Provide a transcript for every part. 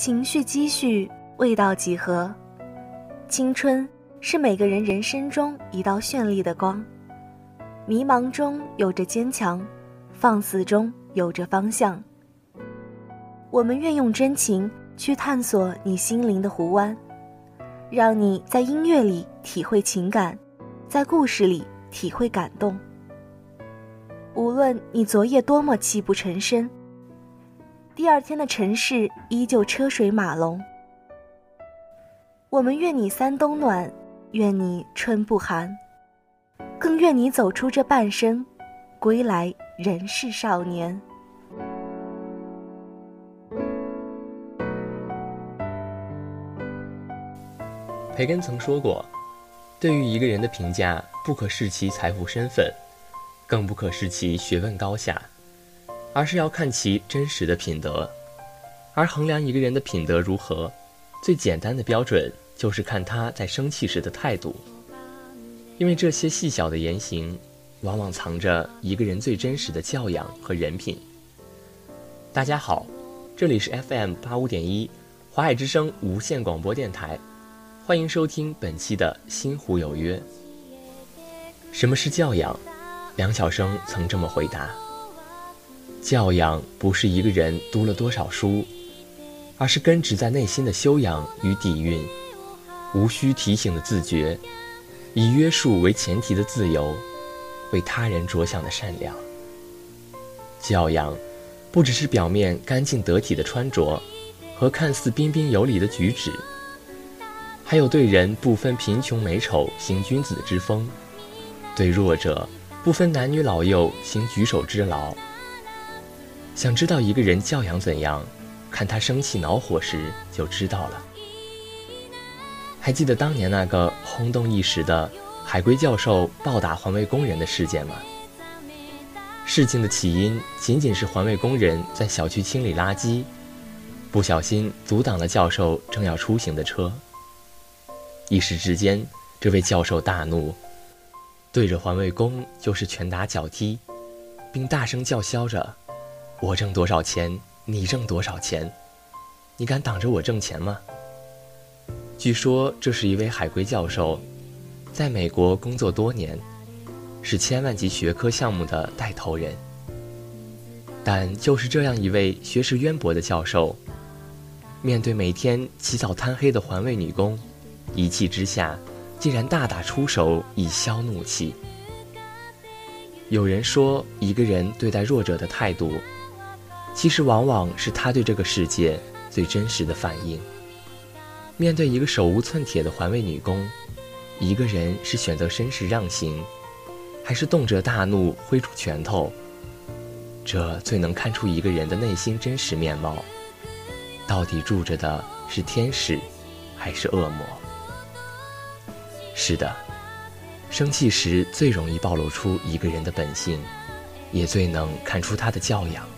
情绪积蓄，味道几何？青春是每个人人生中一道绚丽的光，迷茫中有着坚强，放肆中有着方向。我们愿用真情去探索你心灵的湖湾，让你在音乐里体会情感，在故事里体会感动。无论你昨夜多么泣不成声。第二天的城市依旧车水马龙。我们愿你三冬暖，愿你春不寒，更愿你走出这半生，归来仍是少年。培根曾说过：“对于一个人的评价，不可视其财富身份，更不可视其学问高下。”而是要看其真实的品德，而衡量一个人的品德如何，最简单的标准就是看他在生气时的态度。因为这些细小的言行，往往藏着一个人最真实的教养和人品。大家好，这里是 FM 八五点一，华海之声无线广播电台，欢迎收听本期的《心湖有约》。什么是教养？梁晓声曾这么回答。教养不是一个人读了多少书，而是根植在内心的修养与底蕴，无需提醒的自觉，以约束为前提的自由，为他人着想的善良。教养，不只是表面干净得体的穿着，和看似彬彬有礼的举止，还有对人不分贫穷美丑行君子之风，对弱者不分男女老幼行举手之劳。想知道一个人教养怎样，看他生气恼火时就知道了。还记得当年那个轰动一时的海归教授暴打环卫工人的事件吗？事情的起因仅仅是环卫工人在小区清理垃圾，不小心阻挡了教授正要出行的车。一时之间，这位教授大怒，对着环卫工就是拳打脚踢，并大声叫嚣着。我挣多少钱，你挣多少钱？你敢挡着我挣钱吗？据说这是一位海归教授，在美国工作多年，是千万级学科项目的带头人。但就是这样一位学识渊博的教授，面对每天起早贪黑的环卫女工，一气之下，竟然大打出手以消怒气。有人说，一个人对待弱者的态度。其实往往是他对这个世界最真实的反应。面对一个手无寸铁的环卫女工，一个人是选择绅士让行，还是动辄大怒挥出拳头？这最能看出一个人的内心真实面貌，到底住着的是天使，还是恶魔？是的，生气时最容易暴露出一个人的本性，也最能看出他的教养。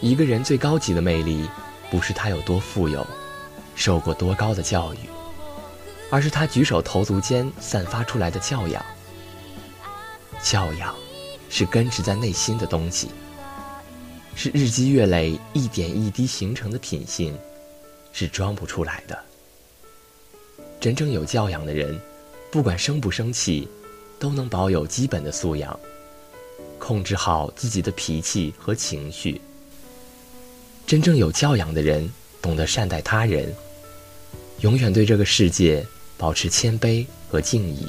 一个人最高级的魅力，不是他有多富有，受过多高的教育，而是他举手投足间散发出来的教养。教养，是根植在内心的东西，是日积月累、一点一滴形成的品性，是装不出来的。真正有教养的人，不管生不生气，都能保有基本的素养，控制好自己的脾气和情绪。真正有教养的人，懂得善待他人，永远对这个世界保持谦卑和敬意。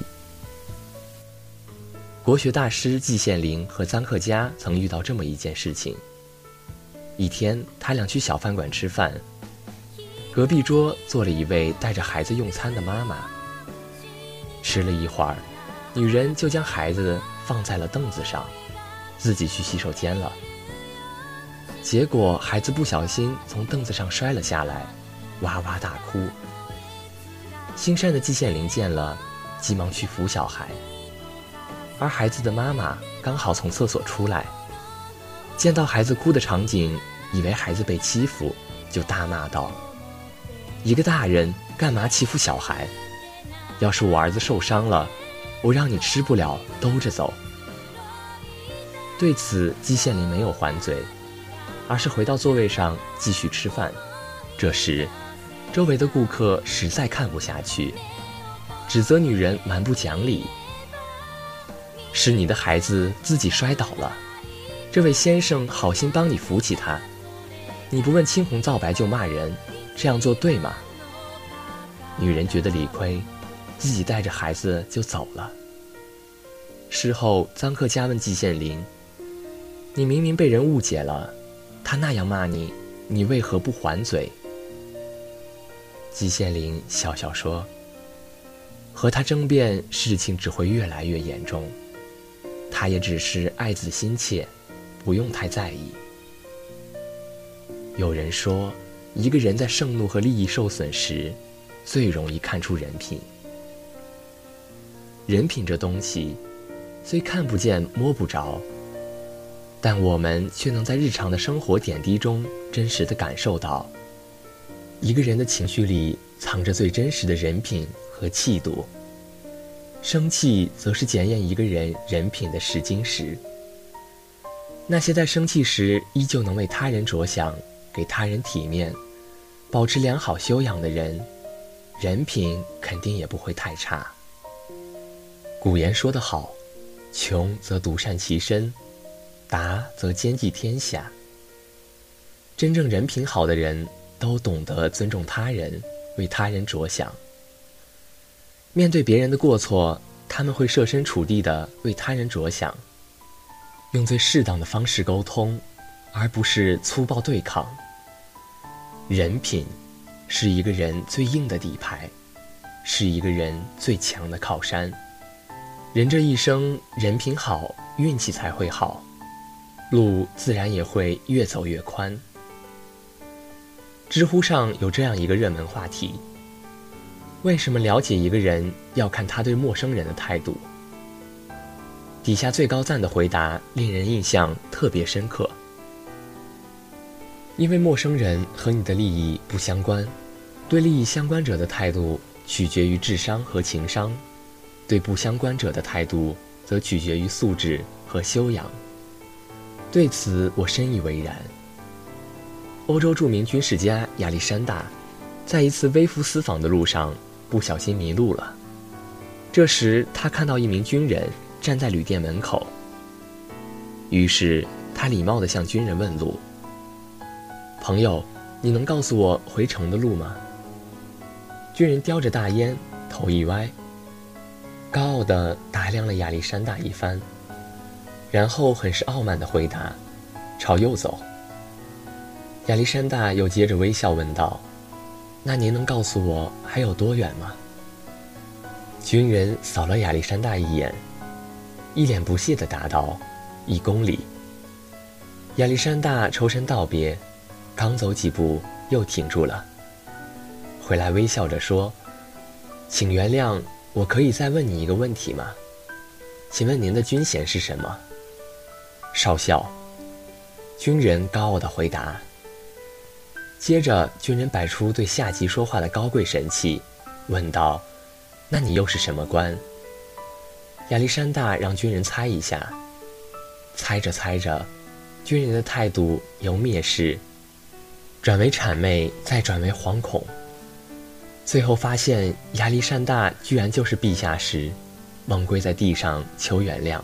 国学大师季羡林和臧克家曾遇到这么一件事情。一天，他俩去小饭馆吃饭，隔壁桌坐了一位带着孩子用餐的妈妈。吃了一会儿，女人就将孩子放在了凳子上，自己去洗手间了。结果孩子不小心从凳子上摔了下来，哇哇大哭。心善的季羡林见了，急忙去扶小孩。而孩子的妈妈刚好从厕所出来，见到孩子哭的场景，以为孩子被欺负，就大骂道：“一个大人干嘛欺负小孩？要是我儿子受伤了，我让你吃不了兜着走。”对此，季羡林没有还嘴。而是回到座位上继续吃饭，这时，周围的顾客实在看不下去，指责女人蛮不讲理。是你的孩子自己摔倒了，这位先生好心帮你扶起他，你不问青红皂白就骂人，这样做对吗？女人觉得理亏，自己带着孩子就走了。事后，臧克家问季羡林：“你明明被人误解了，他那样骂你，你为何不还嘴？”季羡林笑笑说：“和他争辩，事情只会越来越严重。他也只是爱子心切，不用太在意。”有人说，一个人在盛怒和利益受损时，最容易看出人品。人品这东西，虽看不见摸不着，但我们却能在日常的生活点滴中真实的感受到。一个人的情绪里藏着最真实的人品和气度。生气则是检验一个人人品的试金石。那些在生气时依旧能为他人着想、给他人体面、保持良好修养的人。人品肯定也不会太差。古言说得好：“穷则独善其身，达则兼济天下。”真正人品好的人都懂得尊重他人，为他人着想。面对别人的过错，他们会设身处地的为他人着想，用最适当的方式沟通，而不是粗暴对抗。人品。是一个人最硬的底牌，是一个人最强的靠山。人这一生，人品好，运气才会好，路自然也会越走越宽。知乎上有这样一个热门话题：为什么了解一个人要看他对陌生人的态度？底下最高赞的回答令人印象特别深刻，因为陌生人和你的利益不相关。对利益相关者的态度取决于智商和情商，对不相关者的态度则取决于素质和修养。对此我深以为然。欧洲著名军事家亚历山大，在一次微服私访的路上不小心迷路了。这时他看到一名军人站在旅店门口，于是他礼貌地向军人问路：“朋友，你能告诉我回城的路吗？”军人叼着大烟，头一歪，高傲地打量了亚历山大一番，然后很是傲慢地回答：“朝右走。”亚历山大又接着微笑问道：“那您能告诉我还有多远吗？”军人扫了亚历山大一眼，一脸不屑地答道：“一公里。”亚历山大抽身道别，刚走几步又停住了。回来微笑着说：“请原谅，我可以再问你一个问题吗？请问您的军衔是什么？”少校。军人高傲的回答。接着，军人摆出对下级说话的高贵神气，问道：“那你又是什么官？”亚历山大让军人猜一下。猜着猜着，军人的态度由蔑视转为谄媚，再转为惶恐。最后发现亚历山大居然就是陛下时，猛跪在地上求原谅。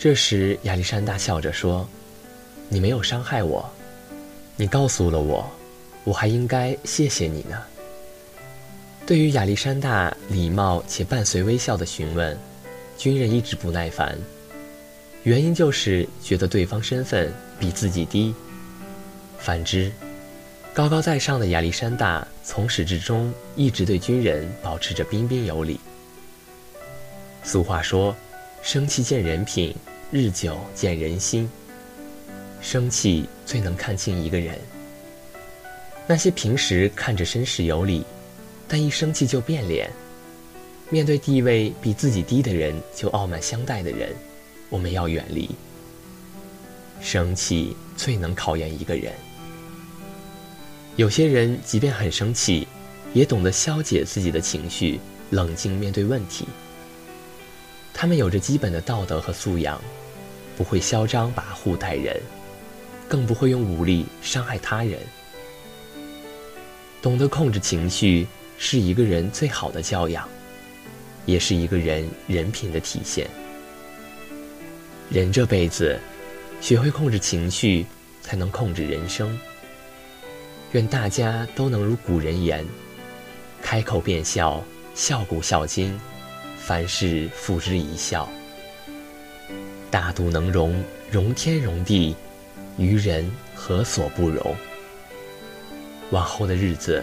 这时亚历山大笑着说：“你没有伤害我，你告诉了我，我还应该谢谢你呢。”对于亚历山大礼貌且伴随微笑的询问，军人一直不耐烦，原因就是觉得对方身份比自己低。反之。高高在上的亚历山大从始至终一直对军人保持着彬彬有礼。俗话说：“生气见人品，日久见人心。”生气最能看清一个人。那些平时看着绅士有礼，但一生气就变脸，面对地位比自己低的人就傲慢相待的人，我们要远离。生气最能考验一个人。有些人即便很生气，也懂得消解自己的情绪，冷静面对问题。他们有着基本的道德和素养，不会嚣张跋扈待人，更不会用武力伤害他人。懂得控制情绪，是一个人最好的教养，也是一个人人品的体现。人这辈子，学会控制情绪，才能控制人生。愿大家都能如古人言：“开口便笑，笑古笑今，凡事付之一笑。”大度能容，容天容地，于人何所不容？往后的日子，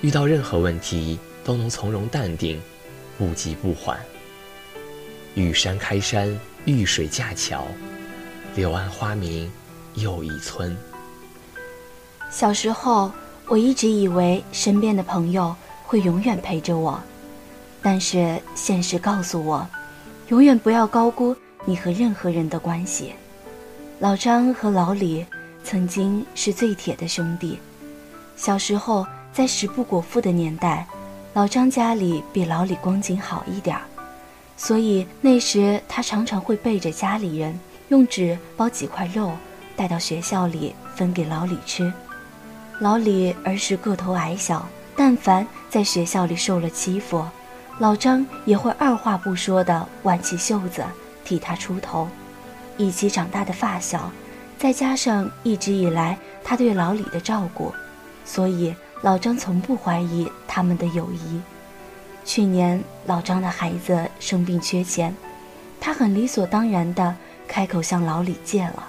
遇到任何问题都能从容淡定，不急不缓。遇山开山，遇水架桥，柳暗花明又一村。小时候，我一直以为身边的朋友会永远陪着我，但是现实告诉我，永远不要高估。你和任何人的关系，老张和老李曾经是最铁的兄弟。小时候在食不果腹的年代，老张家里比老李光景好一点儿，所以那时他常常会背着家里人用纸包几块肉带到学校里分给老李吃。老李儿时个头矮小，但凡在学校里受了欺负，老张也会二话不说的挽起袖子。替他出头，一起长大的发小，再加上一直以来他对老李的照顾，所以老张从不怀疑他们的友谊。去年老张的孩子生病缺钱，他很理所当然地开口向老李借了。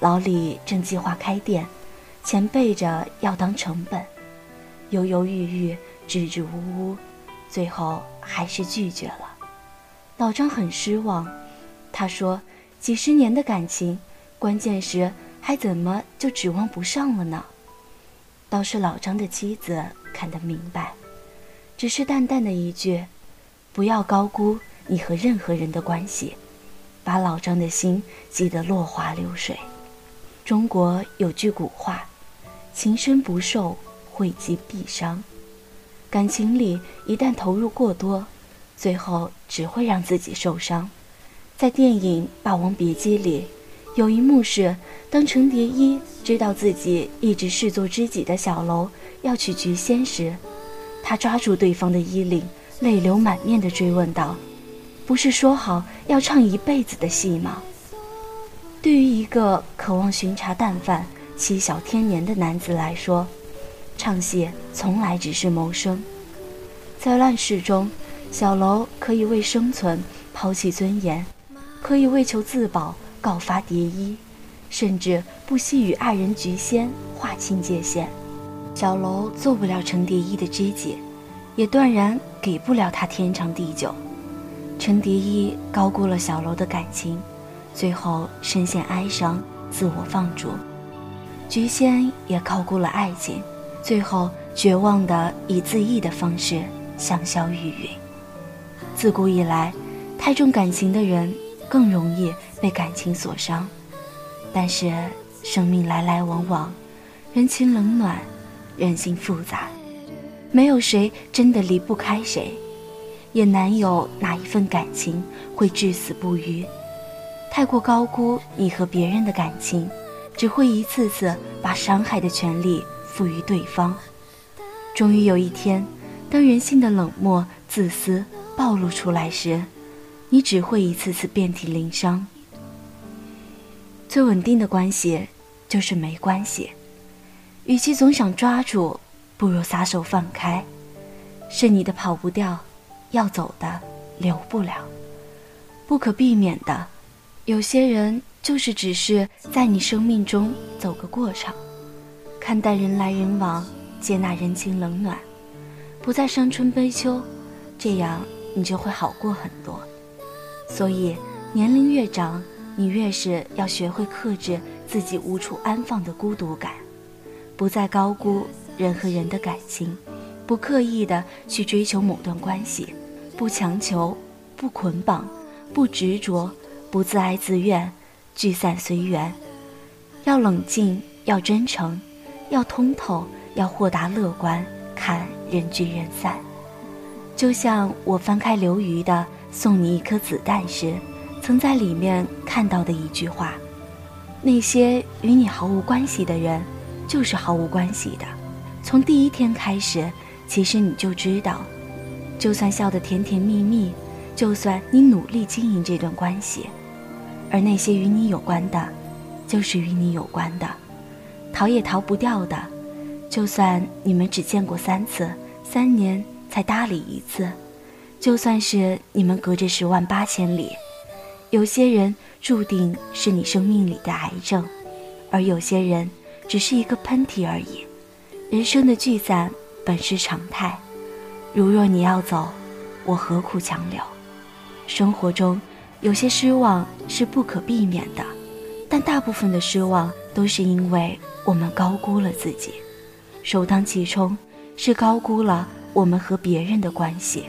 老李正计划开店，钱备着要当成本，犹犹豫豫，支支吾吾，最后还是拒绝了。老张很失望，他说：“几十年的感情，关键时还怎么就指望不上了呢？”倒是老张的妻子看得明白，只是淡淡的一句：“不要高估你和任何人的关系。”把老张的心击得落花流水。中国有句古话：“情深不寿，惠及必伤。”感情里一旦投入过多。最后只会让自己受伤。在电影《霸王别姬》里，有一幕是，当程蝶衣知道自己一直视作知己的小楼要娶菊仙时，他抓住对方的衣领，泪流满面地追问道：“不是说好要唱一辈子的戏吗？”对于一个渴望寻茶淡饭、妻小天年的男子来说，唱戏从来只是谋生。在乱世中。小楼可以为生存抛弃尊严，可以为求自保告发蝶衣，甚至不惜与爱人菊仙划清界限。小楼做不了程蝶衣的知己，也断然给不了他天长地久。程蝶衣高估了小楼的感情，最后深陷哀伤，自我放逐。菊仙也高估了爱情，最后绝望的以自缢的方式香消玉殒。自古以来，太重感情的人更容易被感情所伤。但是，生命来来往往，人情冷暖，人心复杂，没有谁真的离不开谁，也难有哪一份感情会至死不渝。太过高估你和别人的感情，只会一次次把伤害的权利赋予对方。终于有一天，当人性的冷漠、自私。暴露出来时，你只会一次次遍体鳞伤。最稳定的关系就是没关系。与其总想抓住，不如撒手放开。是你的跑不掉，要走的留不了。不可避免的，有些人就是只是在你生命中走个过场，看淡人来人往，接纳人情冷暖，不再伤春悲秋，这样。你就会好过很多，所以年龄越长，你越是要学会克制自己无处安放的孤独感，不再高估人和人的感情，不刻意的去追求某段关系，不强求，不捆绑，不执着，不自哀自怨，聚散随缘，要冷静，要真诚，要通透，要豁达乐观，看人聚人散。就像我翻开刘瑜的《送你一颗子弹》时，曾在里面看到的一句话：“那些与你毫无关系的人，就是毫无关系的；从第一天开始，其实你就知道，就算笑得甜甜蜜蜜，就算你努力经营这段关系，而那些与你有关的，就是与你有关的，逃也逃不掉的。就算你们只见过三次，三年才搭理一次，就算是你们隔着十万八千里，有些人注定是你生命里的癌症，而有些人只是一个喷嚏而已。人生的聚散本是常态，如若你要走，我何苦强留？生活中有些失望是不可避免的，但大部分的失望都是因为我们高估了自己。首当其冲是高估了我们和别人的关系，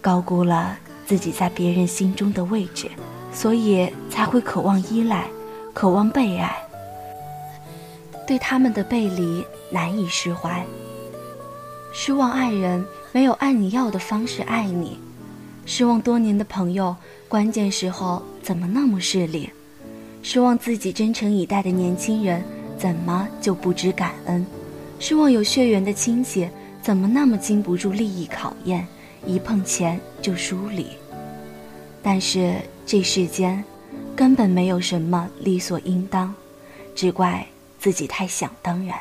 高估了自己在别人心中的位置，所以才会渴望依赖，渴望被爱。对他们的背离难以释怀，失望爱人没有按你要的方式爱你，失望多年的朋友关键时候怎么那么势利，失望自己真诚以待的年轻人怎么就不知感恩。失望有血缘的亲戚，怎么那么经不住利益考验，一碰钱就疏离？但是这世间，根本没有什么理所应当，只怪自己太想当然，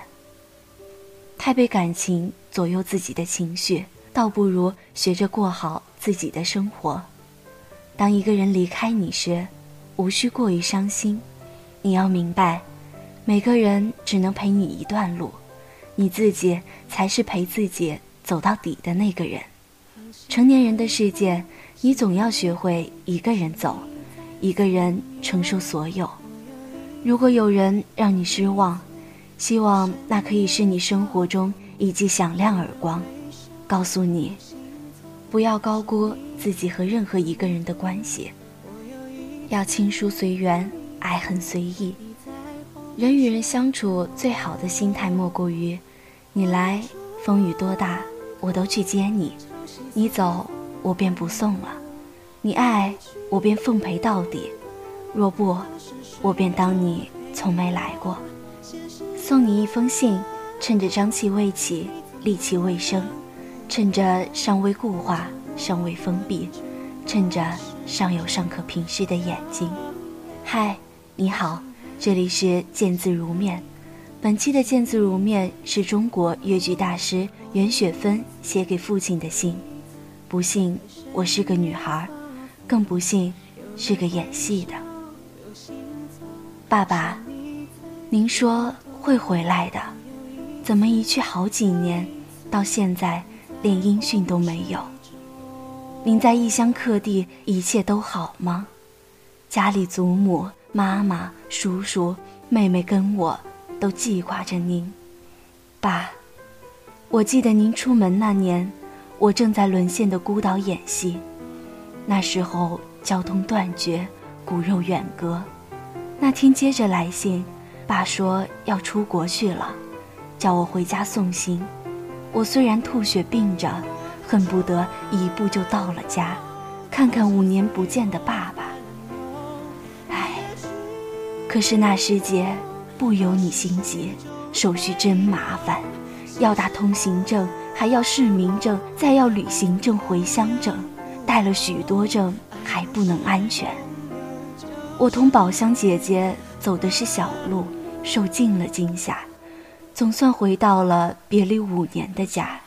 太被感情左右自己的情绪，倒不如学着过好自己的生活。当一个人离开你时，无需过于伤心，你要明白，每个人只能陪你一段路。你自己才是陪自己走到底的那个人。成年人的世界，你总要学会一个人走，一个人承受所有。如果有人让你失望，希望那可以是你生活中一记响亮耳光，告诉你，不要高估自己和任何一个人的关系，要亲疏随缘，爱恨随意。人与人相处最好的心态莫过于：你来，风雨多大，我都去接你；你走，我便不送了；你爱，我便奉陪到底；若不，我便当你从没来过。送你一封信，趁着瘴气未起，戾气未生，趁着尚未固化，尚未封闭，趁着尚有尚可平视的眼睛。嗨，你好。这里是见字如面，本期的见字如面是中国越剧大师袁雪芬写给父亲的信。不幸我是个女孩，更不幸是个演戏的。爸爸，您说会回来的，怎么一去好几年，到现在连音讯都没有？您在异乡客地一切都好吗？家里祖母。妈妈、叔叔、妹妹跟我都记挂着您，爸。我记得您出门那年，我正在沦陷的孤岛演戏，那时候交通断绝，骨肉远隔。那天接着来信，爸说要出国去了，叫我回家送行。我虽然吐血病着，恨不得一步就到了家，看看五年不见的爸可是那时节不由你心急，手续真麻烦，要打通行证，还要市民证，再要旅行证、回乡证，带了许多证还不能安全。我同宝香姐姐走的是小路，受尽了惊吓，总算回到了别离五年的家。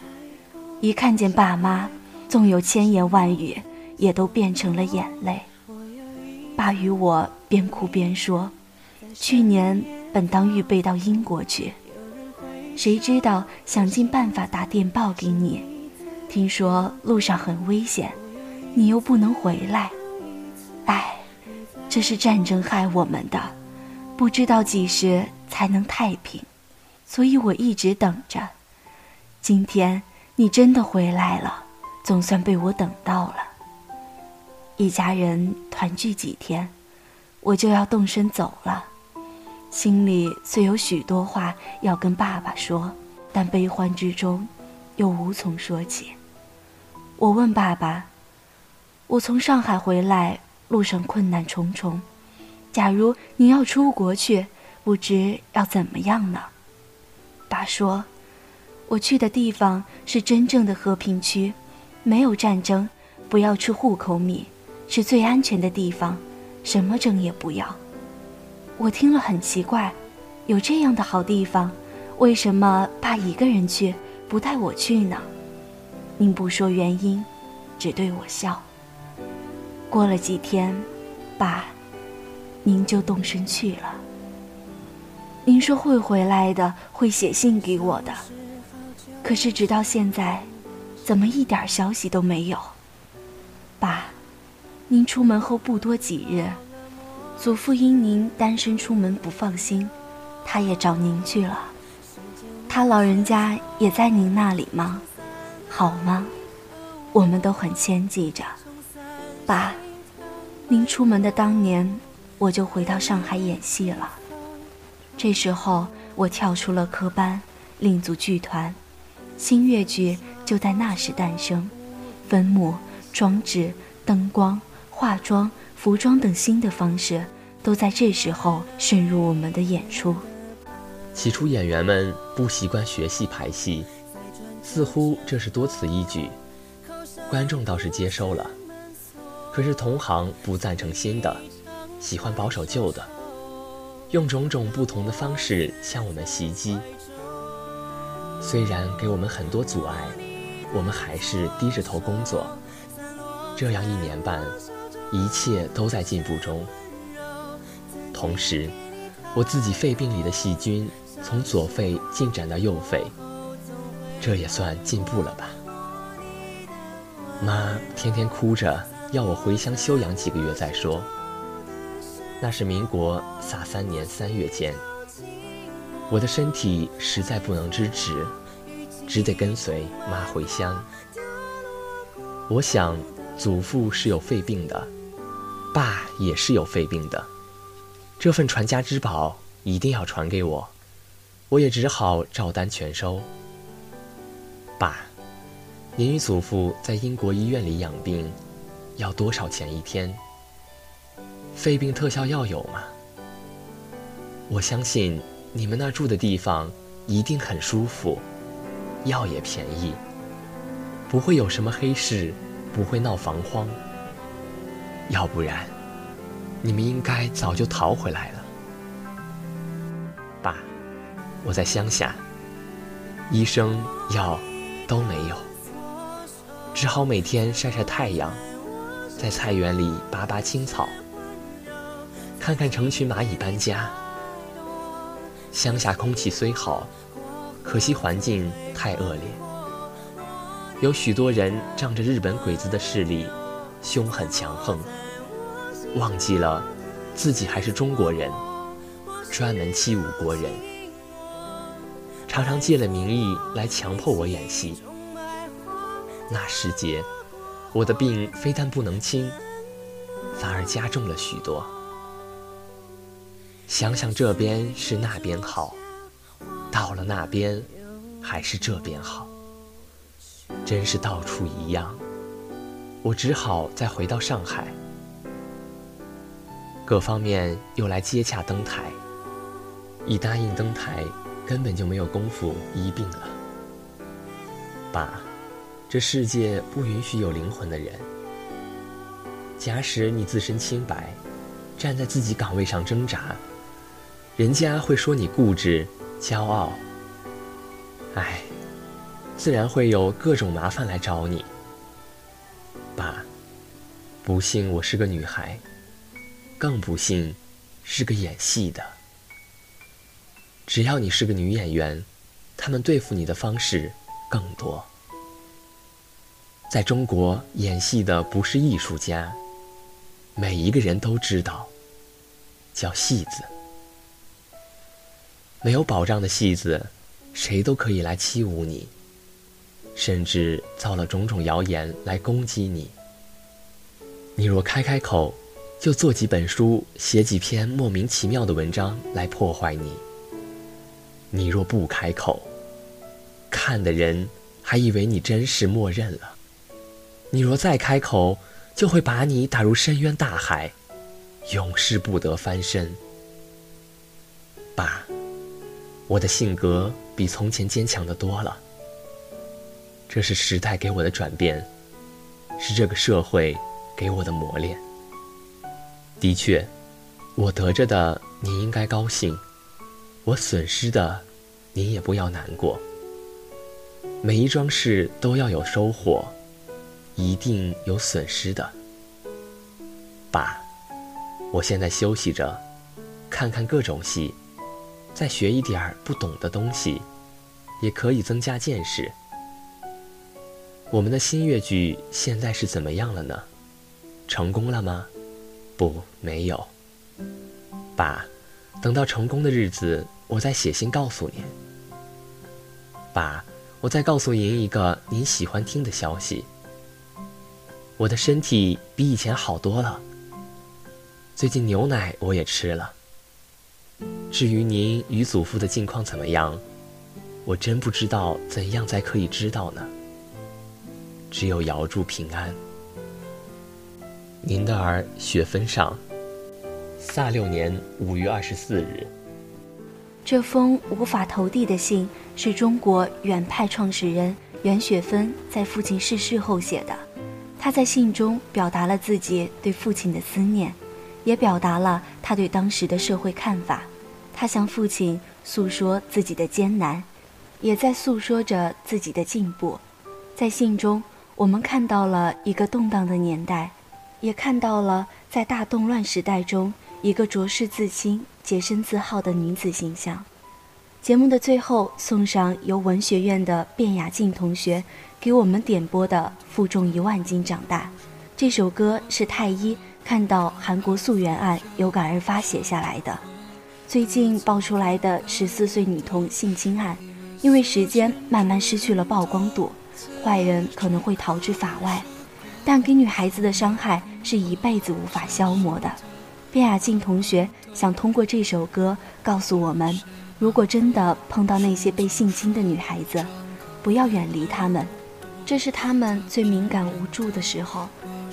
一看见爸妈，纵有千言万语，也都变成了眼泪。爸与我边哭边说。去年本当预备到英国去，谁知道想尽办法打电报给你，听说路上很危险，你又不能回来。唉，这是战争害我们的，不知道几时才能太平，所以我一直等着。今天你真的回来了，总算被我等到了。一家人团聚几天，我就要动身走了。心里虽有许多话要跟爸爸说，但悲欢之中，又无从说起。我问爸爸：“我从上海回来，路上困难重重。假如你要出国去，不知要怎么样呢？”爸说：“我去的地方是真正的和平区，没有战争，不要吃户口米，是最安全的地方，什么证也不要。我听了很奇怪，有这样的好地方，为什么爸一个人去，不带我去呢？您不说原因，只对我笑。过了几天，爸，您就动身去了。您说会回来的，会写信给我的。可是直到现在，怎么一点消息都没有？爸，您出门后不多几日，祖父因您单身出门不放心，他也找您去了。他老人家也在您那里吗？好吗？我们都很牵记着。爸，您出门的当年，我就回到上海演戏了。这时候我跳出了科班，另组剧团。新越剧就在那时诞生，分幕、装置、灯光、化妆、服装等新的方式，都在这时候渗入我们的演出。起初演员们不习惯学戏排戏，似乎这是多此一举。观众倒是接收了，可是同行不赞成新的，喜欢保守旧的，用种种不同的方式向我们袭击。虽然给我们很多阻碍，我们还是低着头工作。这样一年半，一切都在进步中。同时，我自己肺病里的细菌从左肺进展到右肺，这也算进步了吧？妈天天哭着要我回乡休养几个月再说。那是民国萨三年三月间。我的身体实在不能支持，只得跟随妈回乡。我想，祖父是有肺病的，爸也是有肺病的，这份传家之宝一定要传给我，我也只好照单全收。爸，您与祖父在英国医院里养病，要多少钱一天？肺病特效药有吗？我相信。你们那住的地方一定很舒服，药也便宜，不会有什么黑市，不会闹防荒。要不然，你们应该早就逃回来了。爸，我在乡下，医生药都没有，只好每天晒晒太阳，在菜园里拔拔青草，看看成群蚂蚁搬家。乡下空气虽好，可惜环境太恶劣。有许多人仗着日本鬼子的势力，凶狠强横，忘记了自己还是中国人，专门欺侮国人，常常借了名义来强迫我演戏。那时节，我的病非但不能轻，反而加重了许多。想想这边是那边好，到了那边还是这边好，真是到处一样。我只好再回到上海，各方面又来接洽登台。一答应登台，根本就没有功夫医病了。爸，这世界不允许有灵魂的人。假使你自身清白，站在自己岗位上挣扎。人家会说你固执、骄傲，唉，自然会有各种麻烦来找你。不幸我是个女孩，更不幸是个演戏的。只要你是个女演员，他们对付你的方式更多。在中国演戏的不是艺术家，每一个人都知道，叫戏子。没有保障的戏子，谁都可以来欺侮你，甚至造了种种谣言来攻击你。你若开开口，就做几本书，写几篇莫名其妙的文章来破坏你。你若不开口，看的人还以为你真是默认了。你若再开口，就会把你打入深渊大海，永世不得翻身。爸。我的性格比从前坚强的多了，这是时代给我的转变，是这个社会给我的磨练。的确，我得着的您应该高兴，我损失的，您也不要难过。每一桩事都要有收获，一定有损失的。爸，我现在休息着，看看各种戏，再学一点儿不懂的东西，也可以增加见识。我们的新越剧现在是怎么样了呢？成功了吗？不，没有。爸，等到成功的日子，我再写信告诉您。爸，我再告诉您一个您喜欢听的消息。我的身体比以前好多了。最近牛奶我也吃了。至于您与祖父的近况怎么样，我真不知道怎样才可以知道呢。只有遥祝平安。您的儿雪峰上，萨六年五月二十四日。这封无法投递的信是中国远派创始人袁雪芬在父亲逝世后写的。他在信中表达了自己对父亲的思念，也表达了他对当时的社会看法。他向父亲诉说自己的艰难，也在诉说着自己的进步。在信中，我们看到了一个动荡的年代。也看到了在大动乱时代中一个浊世自清、洁身自好的女子形象。节目的最后，送上由文学院的卞雅静同学给我们点播的《负重一万斤长大》。这首歌是太一看到韩国溯源案有感而发写下来的。最近爆出来的十四岁女童性侵案，因为时间慢慢失去了曝光度，坏人可能会逃至法外。但给女孩子的伤害是一辈子无法消磨的。卞雅静同学想通过这首歌告诉我们：如果真的碰到那些被性侵的女孩子，不要远离她们，这是她们最敏感无助的时候；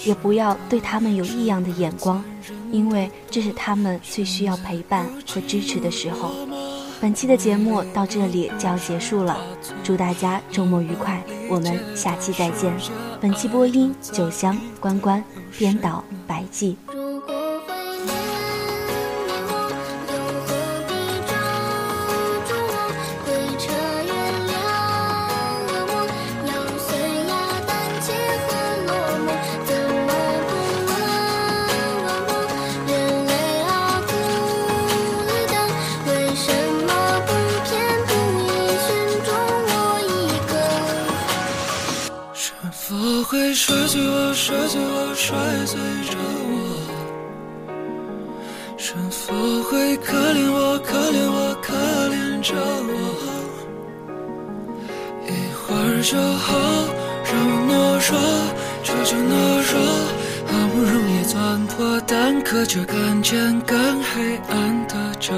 也不要对她们有异样的眼光，因为这是她们最需要陪伴和支持的时候。本期的节目到这里就要结束了，祝大家周末愉快，我们下期再见。本期播音：九香、关关，编导：白记。着我？一会儿就好，让我懦弱，求求懦弱。好不容易钻破蛋壳，却看见更黑暗的着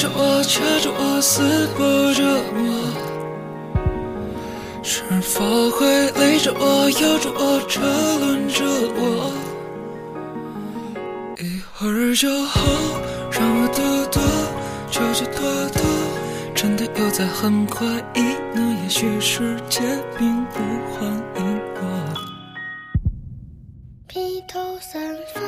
着我，掐着我，撕破着我。是否会累着我，咬着我，车轮着我？一会儿就好，让我躲躲，悄悄躲躲。真的又在很快意，那也许世界并不欢迎我。披头散发。